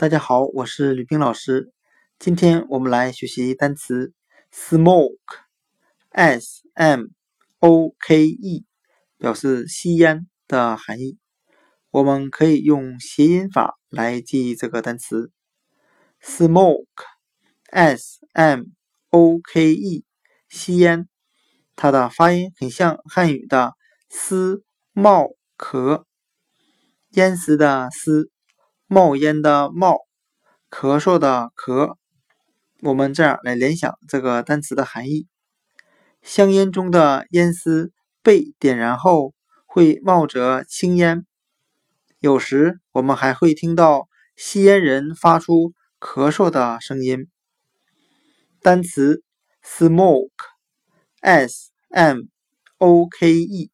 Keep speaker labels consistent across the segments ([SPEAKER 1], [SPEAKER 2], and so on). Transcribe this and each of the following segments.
[SPEAKER 1] 大家好，我是吕冰老师。今天我们来学习单词 smoke，s m o k e，表示吸烟的含义。我们可以用谐音法来记忆这个单词 smoke，s m o k e，吸烟。它的发音很像汉语的思冒咳，烟丝的丝。冒烟的冒，咳嗽的咳，我们这样来联想这个单词的含义：香烟中的烟丝被点燃后会冒着青烟，有时我们还会听到吸烟人发出咳嗽的声音。单词 smoke，s m o k e，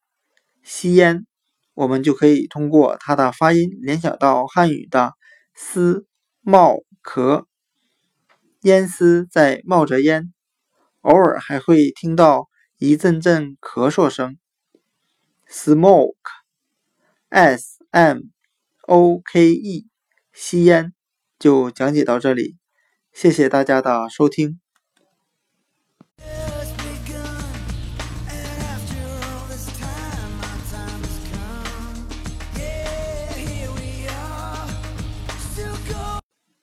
[SPEAKER 1] 吸烟。我们就可以通过它的发音联想到汉语的“丝冒咳”，烟丝在冒着烟，偶尔还会听到一阵阵咳嗽声。smoke，s m o k e，吸烟，就讲解到这里，谢谢大家的收听。